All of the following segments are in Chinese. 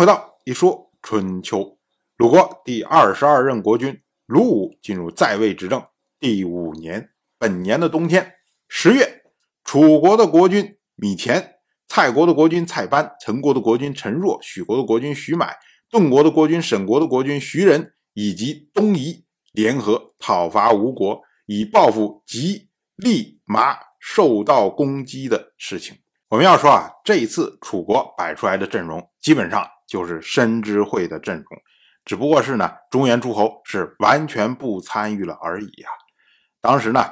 回到一说春秋，鲁国第二十二任国君鲁武进入在位执政第五年，本年的冬天十月，楚国的国君米乾、蔡国的国君蔡班、陈国的国君陈若、许国的国君许买、顿国的国君沈国的国君徐仁以及东夷联合讨伐吴国，以报复吉、利、麻受到攻击的事情。我们要说啊，这一次楚国摆出来的阵容，基本上就是申知会的阵容，只不过是呢，中原诸侯是完全不参与了而已啊。当时呢，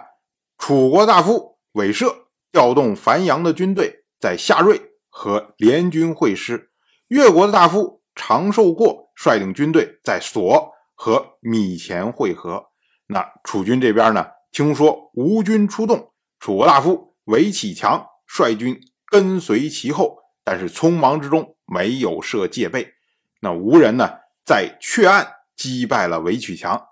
楚国大夫韦射调动樊阳的军队在夏瑞和联军会师，越国的大夫长寿过率领军队在所和米前会合。那楚军这边呢，听说吴军出动，楚国大夫韦启强率军。跟随其后，但是匆忙之中没有设戒备。那吴人呢，在阙岸击败了韦曲强。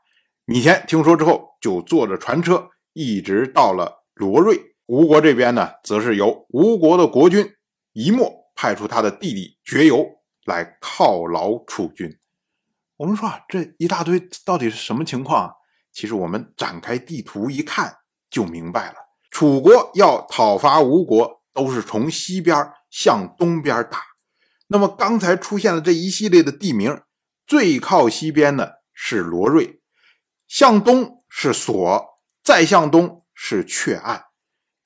米田听说之后，就坐着船车一直到了罗瑞。吴国这边呢，则是由吴国的国君一墨派出他的弟弟绝游来犒劳楚军。我们说啊，这一大堆到底是什么情况？其实我们展开地图一看就明白了。楚国要讨伐吴国。都是从西边向东边打，那么刚才出现了这一系列的地名，最靠西边的是罗瑞，向东是索，再向东是阙岸。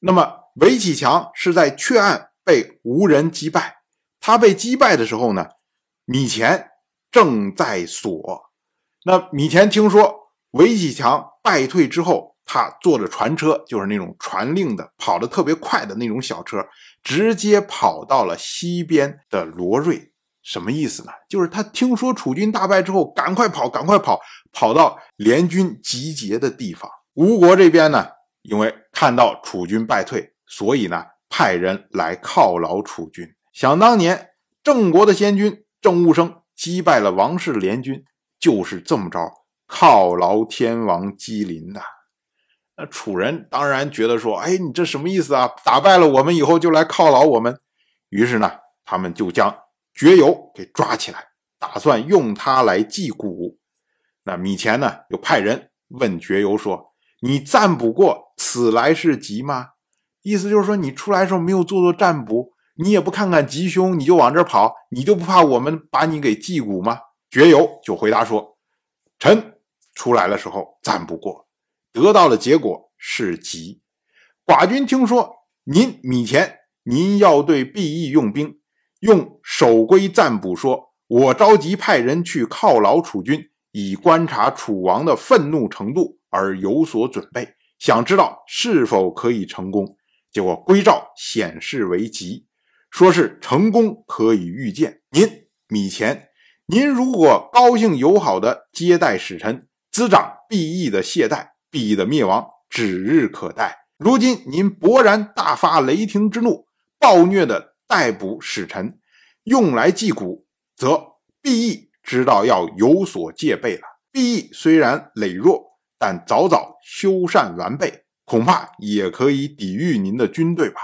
那么韦启强是在阙岸被吴人击败，他被击败的时候呢，米前正在索。那米前听说韦启强败退之后。他坐着船车，就是那种传令的，跑得特别快的那种小车，直接跑到了西边的罗瑞。什么意思呢？就是他听说楚军大败之后，赶快跑，赶快跑，跑到联军集结的地方。吴国这边呢，因为看到楚军败退，所以呢，派人来犒劳楚军。想当年，郑国的先君郑务生击败了王室联军，就是这么着犒劳天王姬林的。那楚人当然觉得说：“哎，你这什么意思啊？打败了我们以后就来犒劳我们。”于是呢，他们就将绝游给抓起来，打算用他来祭谷。那米前呢，又派人问绝游说：“你占卜过此来是吉吗？”意思就是说，你出来的时候没有做做占卜，你也不看看吉凶，你就往这跑，你就不怕我们把你给祭谷吗？绝游就回答说：“臣出来的时候占卜过。”得到的结果是吉。寡君听说您米前，您要对毕义用兵，用守规占卜说，我着急派人去犒劳楚军，以观察楚王的愤怒程度而有所准备，想知道是否可以成功。结果归赵显示为吉，说是成功可以预见。您米前，您如果高兴友好的接待使臣，滋长毕义的懈怠。必的灭亡指日可待。如今您勃然大发雷霆之怒，暴虐的逮捕使臣，用来祭谷，则必义知道要有所戒备了。必义虽然羸弱，但早早修缮完备，恐怕也可以抵御您的军队吧。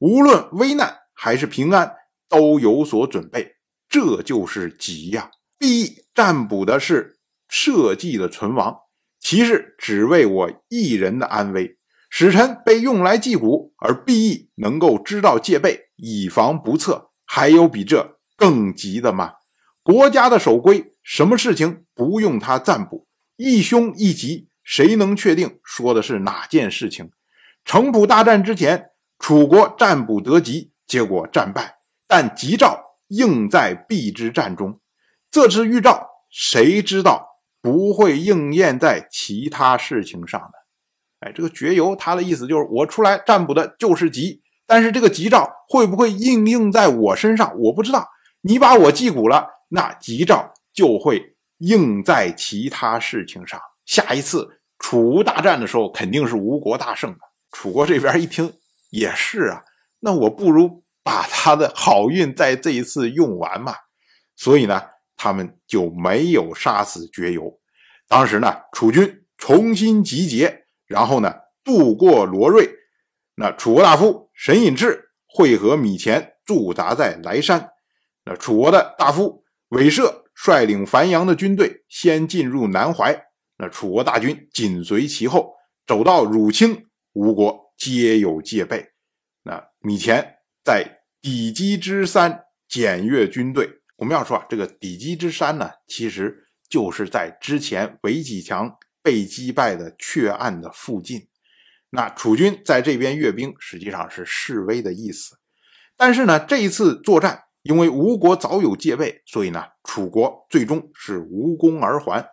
无论危难还是平安，都有所准备，这就是吉呀。必义占卜的是社稷的存亡。其实只为我一人的安危，使臣被用来祭谷，而必义能够知道戒备，以防不测。还有比这更急的吗？国家的守规，什么事情不用他占卜？一凶一吉，谁能确定说的是哪件事情？城濮大战之前，楚国占卜得吉，结果战败，但吉兆应在必之战中。这次预兆，谁知道？不会应验在其他事情上的。哎，这个绝游他的意思就是我出来占卜的就是吉，但是这个吉兆会不会应用在我身上，我不知道。你把我祭蛊了，那吉兆就会应在其他事情上。下一次楚吴大战的时候，肯定是吴国大胜的。楚国这边一听也是啊，那我不如把他的好运在这一次用完嘛。所以呢。他们就没有杀死绝游。当时呢，楚军重新集结，然后呢，渡过罗瑞。那楚国大夫沈尹志会合米前驻扎在莱山。那楚国的大夫韦射率领樊阳的军队先进入南淮，那楚国大军紧随其后，走到汝清，吴国皆有戒备。那米前在底基之山检阅军队。我们要说啊，这个底基之山呢，其实就是在之前韦启强被击败的阙岸的附近。那楚军在这边阅兵，实际上是示威的意思。但是呢，这一次作战，因为吴国早有戒备，所以呢，楚国最终是无功而还，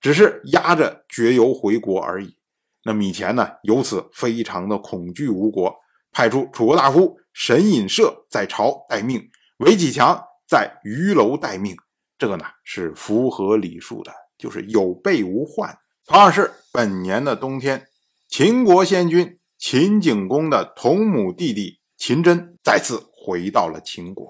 只是押着绝游回国而已。那米前呢，由此非常的恐惧吴国，派出楚国大夫沈尹射在朝待命，韦启强在鱼楼待命。这个呢，是符合礼数的，就是有备无患。同样是本年的冬天。秦国先君秦景公的同母弟弟秦真再次回到了秦国。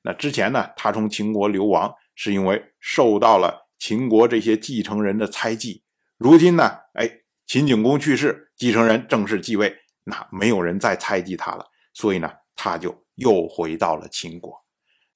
那之前呢，他从秦国流亡，是因为受到了秦国这些继承人的猜忌。如今呢，哎，秦景公去世，继承人正式继位，那没有人再猜忌他了，所以呢，他就又回到了秦国。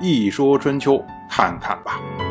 一说春秋》看看吧。